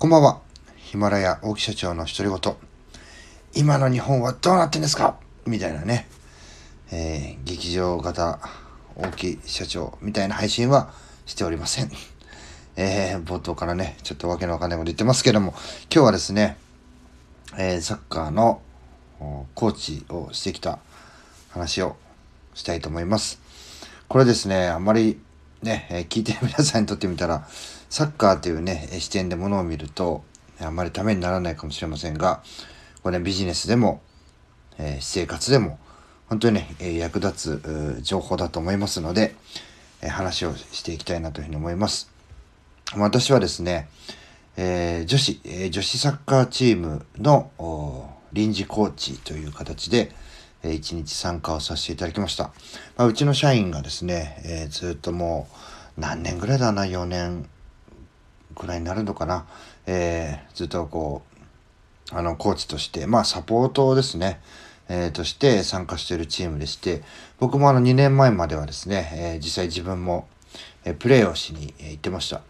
こんばんは。ヒマラヤ大木社長の独り言。今の日本はどうなってんですか？みたいなね。えー、劇場型大木社長みたいな配信はしておりません。えー、冒頭からね、ちょっとわけのわかんないこと言ってますけども、今日はですね、えー、サッカーのコーチをしてきた話をしたいと思います。これですね、あんまりね、え聞いてる皆さんにとってみたら、サッカーというね、視点でものを見ると、あまりためにならないかもしれませんが、これ、ね、ビジネスでも、えー、私生活でも、本当にね、え役立つ情報だと思いますので、え話をしていきたいなというふうに思います。私はですね、えー、女子、え、女子サッカーチームの臨時コーチという形で、えー、1日参加をさせていただきました。まあ、うちの社員がですね、えずっともう何年ぐらいだな、4年ぐらいになるのかな、えー、ずっとこう、あの、コーチとして、まあ、サポートですね、えー、として参加しているチームでして、僕もあの2年前まではですね、えー、実際自分も、えー、プレーをしに、えー、行ってました。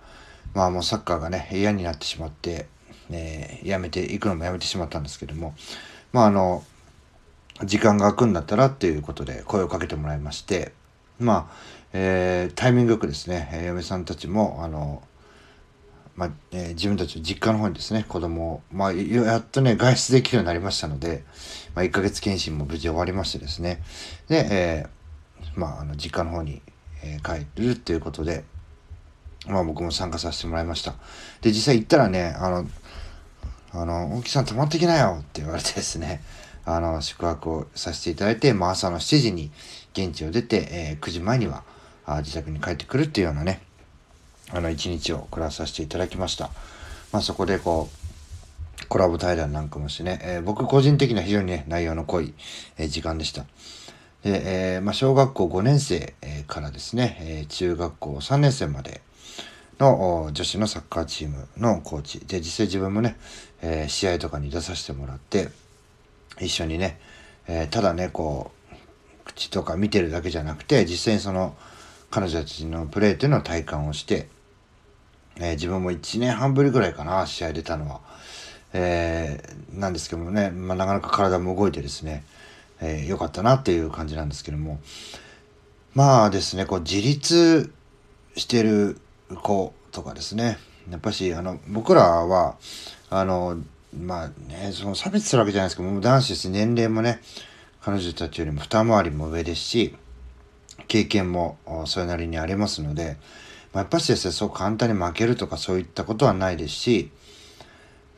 まあもうサッカーがね、嫌になってしまって、えー、やめて、行くのもやめてしまったんですけども、まああの、時間が空くんだったらっていうことで声をかけてもらいまして、まあ、えー、タイミングよくですね、嫁さんたちも、あの、まあえー、自分たちの実家の方にですね、子供を、まあ、やっとね、外出できるようになりましたので、まあ、1ヶ月検診も無事終わりましてですね、で、えー、まあ、あの、実家の方に、えー、帰るっていうことで、まあ、僕も参加させてもらいました。で、実際行ったらね、あの、あの、大木さん泊まってきなよって言われてですね、あの、宿泊をさせていただいて、まあ、朝の7時に現地を出て、えー、9時前にはあ自宅に帰ってくるっていうようなね、あの、一日を暮らさせていただきました。まあ、そこでこう、コラボ対談なんかもしてね、えー、僕個人的には非常にね、内容の濃い、えー、時間でした。で、えー、まあ、小学校5年生、からですね、え中学校3年生までの女子のサッカーチームのコーチ。で、実際自分もね、え試合とかに出させてもらって、一緒にね、えただね、こう、口とか見てるだけじゃなくて、実際にその、彼女たちのプレーというのを体感をして、えー、自分も1年半ぶりぐらいかな、試合出たのは。えー、なんですけどもね、まあ、なかなか体も動いてですね、えー、よかったなっていう感じなんですけども。まあですね、こう自立してる子とかですね、やっぱし、あの、僕らは、あの、まあね、その差別するわけじゃないですけども、男子です年齢もね、彼女たちよりも二回りも上ですし、経験もそれなりにありますので、まあ、やっぱしですね、そう簡単に負けるとかそういったことはないですし、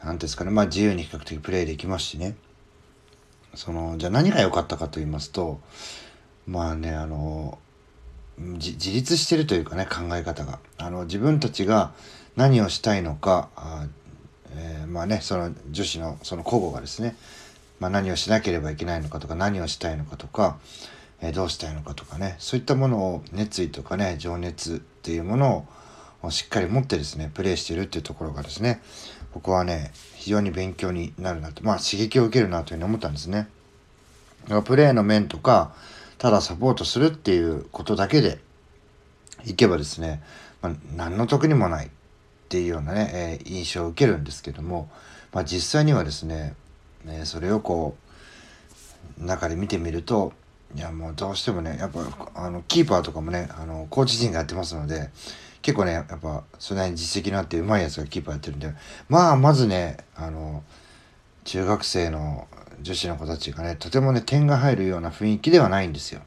何ですかね、まあ自由に比較的プレイできますしね。その、じゃあ何が良かったかと言いますと、まあね、あの、自立してるというかね、考え方が。あの、自分たちが何をしたいのか、あえー、まあね、その女子のその古語がですね、まあ、何をしなければいけないのかとか、何をしたいのかとか、え、どうしたいのかとかね、そういったものを熱意とかね、情熱っていうものをしっかり持ってですね、プレイしてるっていうところがですね、僕はね、非常に勉強になるなと、まあ刺激を受けるなというふうに思ったんですね。だからプレーの面とか、ただサポートするっていうことだけでいけばですね、まあ、何の得にもないっていうようなね、えー、印象を受けるんですけども、まあ、実際にはですね、えー、それをこう中で見てみるといやもうどうしてもねやっぱあのキーパーとかもねあのコーチ陣がやってますので結構ねやっぱそれなりに実績のあってうまいやつがキーパーやってるんでまあまずねあの中学生の女子の子たちがねとてもね点が入るような雰囲気ではないんですよ。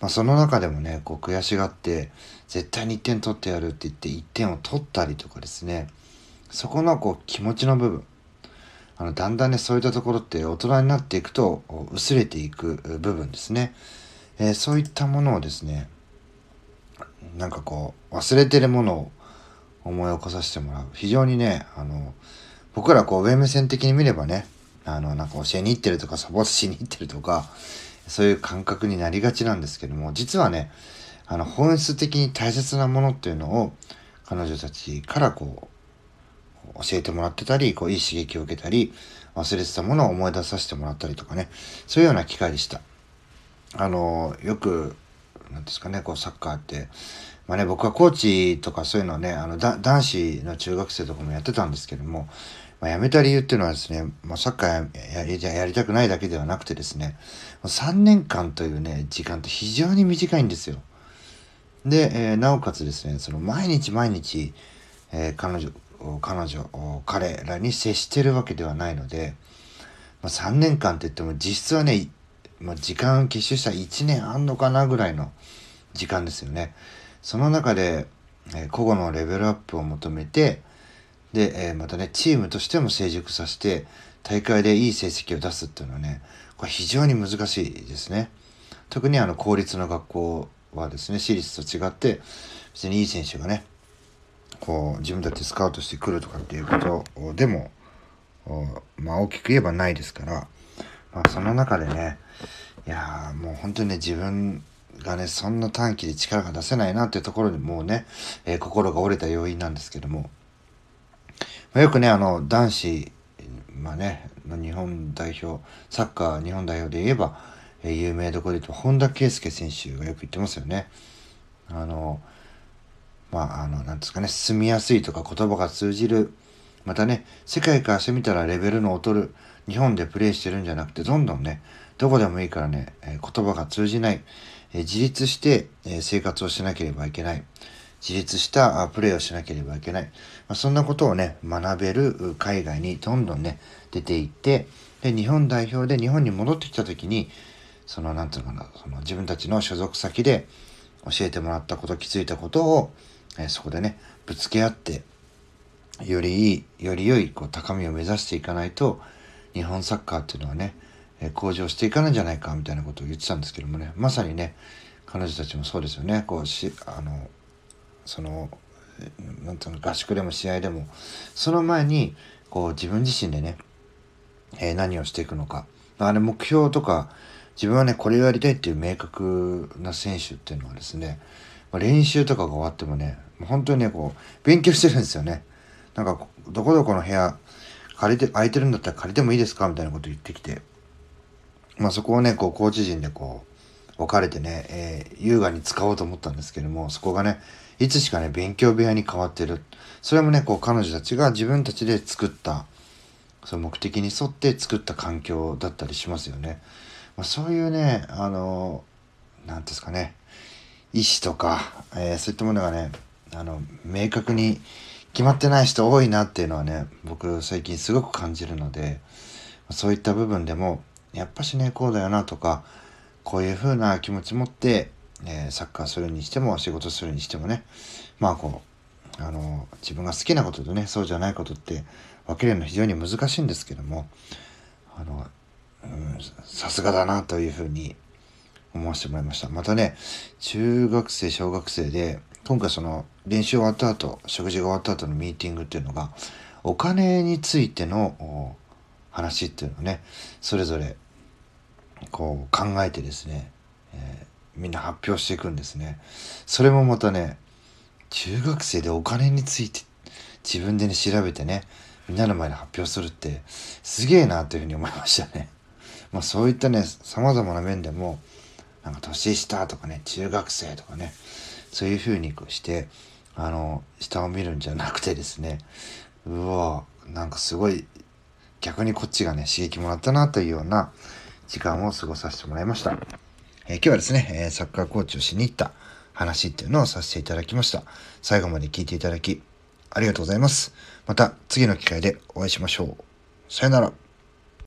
まあ、その中でもねこう悔しがって絶対に1点取ってやるって言って1点を取ったりとかですねそこのこう気持ちの部分あのだんだんねそういったところって大人になっていくと薄れていく部分ですね、えー、そういったものをですねなんかこう忘れてるものを思い起こさせてもらう。非常にねあの僕らこう上目線的に見ればねあのなんか教えに行ってるとかサポートしに行ってるとかそういう感覚になりがちなんですけども実はねあの本質的に大切なものっていうのを彼女たちからこう教えてもらってたり、こう、いい刺激を受けたり、忘れてたものを思い出させてもらったりとかね、そういうような機会でした。あの、よく、なんですかね、こう、サッカーって、まあね、僕はコーチとかそういうのはね、あの、男子の中学生とかもやってたんですけども、まあ、辞めた理由っていうのはですね、まあ、サッカーやりやりたくないだけではなくてですね、3年間というね、時間って非常に短いんですよ。で、えー、なおかつですね、その毎日毎日、えー、彼女、彼女、彼らに接してるわけではないので、まあ、3年間って言っても実質はね、まあ、時間結集したら1年あんのかなぐらいの時間ですよね。その中で、えー、個々のレベルアップを求めて、で、えー、またね、チームとしても成熟させて、大会でいい成績を出すっていうのはね、これ非常に難しいですね。特にあの公立の学校はですね、私立と違って、別にいい選手がね、こう自分たちでスカウトしてくるとかっていうことでも、まあ大きく言えばないですから、まあその中でね、いやもう本当にね、自分がね、そんな短期で力が出せないなっていうところにもうね、えー、心が折れた要因なんですけども、まあ、よくね、あの、男子、まあね、日本代表、サッカー日本代表で言えば、えー、有名どころで言うと、本田圭佑選手がよく言ってますよね。あの、まあ、あの、なんですかね、進みやすいとか言葉が通じる、またね、世界からしてみたらレベルの劣る、日本でプレーしてるんじゃなくて、どんどんね、どこでもいいからね、え、言葉が通じない、え、自立して、え、生活をしなければいけない。自立したプレーをしなければいけない。まあ、そんなことをね、学べる海外にどんどんね、出ていって、で、日本代表で日本に戻ってきた時に、その、なんていうのかな、その自分たちの所属先で教えてもらったこと、気づいたことを、え、そこでね、ぶつけ合って、よりいい、より良いこう高みを目指していかないと、日本サッカーっていうのはね、え、向上していかないんじゃないか、みたいなことを言ってたんですけどもね、まさにね、彼女たちもそうですよね、こうし、あの、そのなんての合宿でも試合でもその前にこう自分自身でね、えー、何をしていくのか。あれ目標とか自分はねこれをやりたいっていう明確な選手っていうのはですね、まあ、練習とかが終わってもね本当にねこう勉強してるんですよねなんかどこどこの部屋借りて空いてるんだったら借りてもいいですか？みたいなこと言ってきてまあそこをねこうコーチ陣でこう分かれてね、えー、優雅に使おうと思ったんですけどもそこがねいつしかね、勉強部屋に変わってる。それもね、こう彼女たちが自分たちで作った、その目的に沿って作った環境だったりしますよね。まあ、そういうね、あの、なんですかね、意思とか、えー、そういったものがね、あの、明確に決まってない人多いなっていうのはね、僕最近すごく感じるので、そういった部分でも、やっぱしね、こうだよなとか、こういう風な気持ち持ってえー、サッカーするにしても仕事するにしてもねまあこうあの自分が好きなこととねそうじゃないことって分けるの非常に難しいんですけどもあのさすがだなというふうに思わせてもらいましたまたね中学生小学生で今回その練習終わった後食事が終わった後のミーティングっていうのがお金についての話っていうのをねそれぞれこう考えてですね、えーみんな発表していくんですね。それもまたね、中学生でお金について自分でね、調べてね、みんなの前で発表するって、すげえなというふうに思いましたね。まあそういったね、様々な面でも、なんか年下とかね、中学生とかね、そういうふうにして、あの、下を見るんじゃなくてですね、うわなんかすごい、逆にこっちがね、刺激もらったなというような時間を過ごさせてもらいました。えー、今日はですね、え、サッカーコーチをしに行った話っていうのをさせていただきました。最後まで聞いていただき、ありがとうございます。また次の機会でお会いしましょう。さよなら。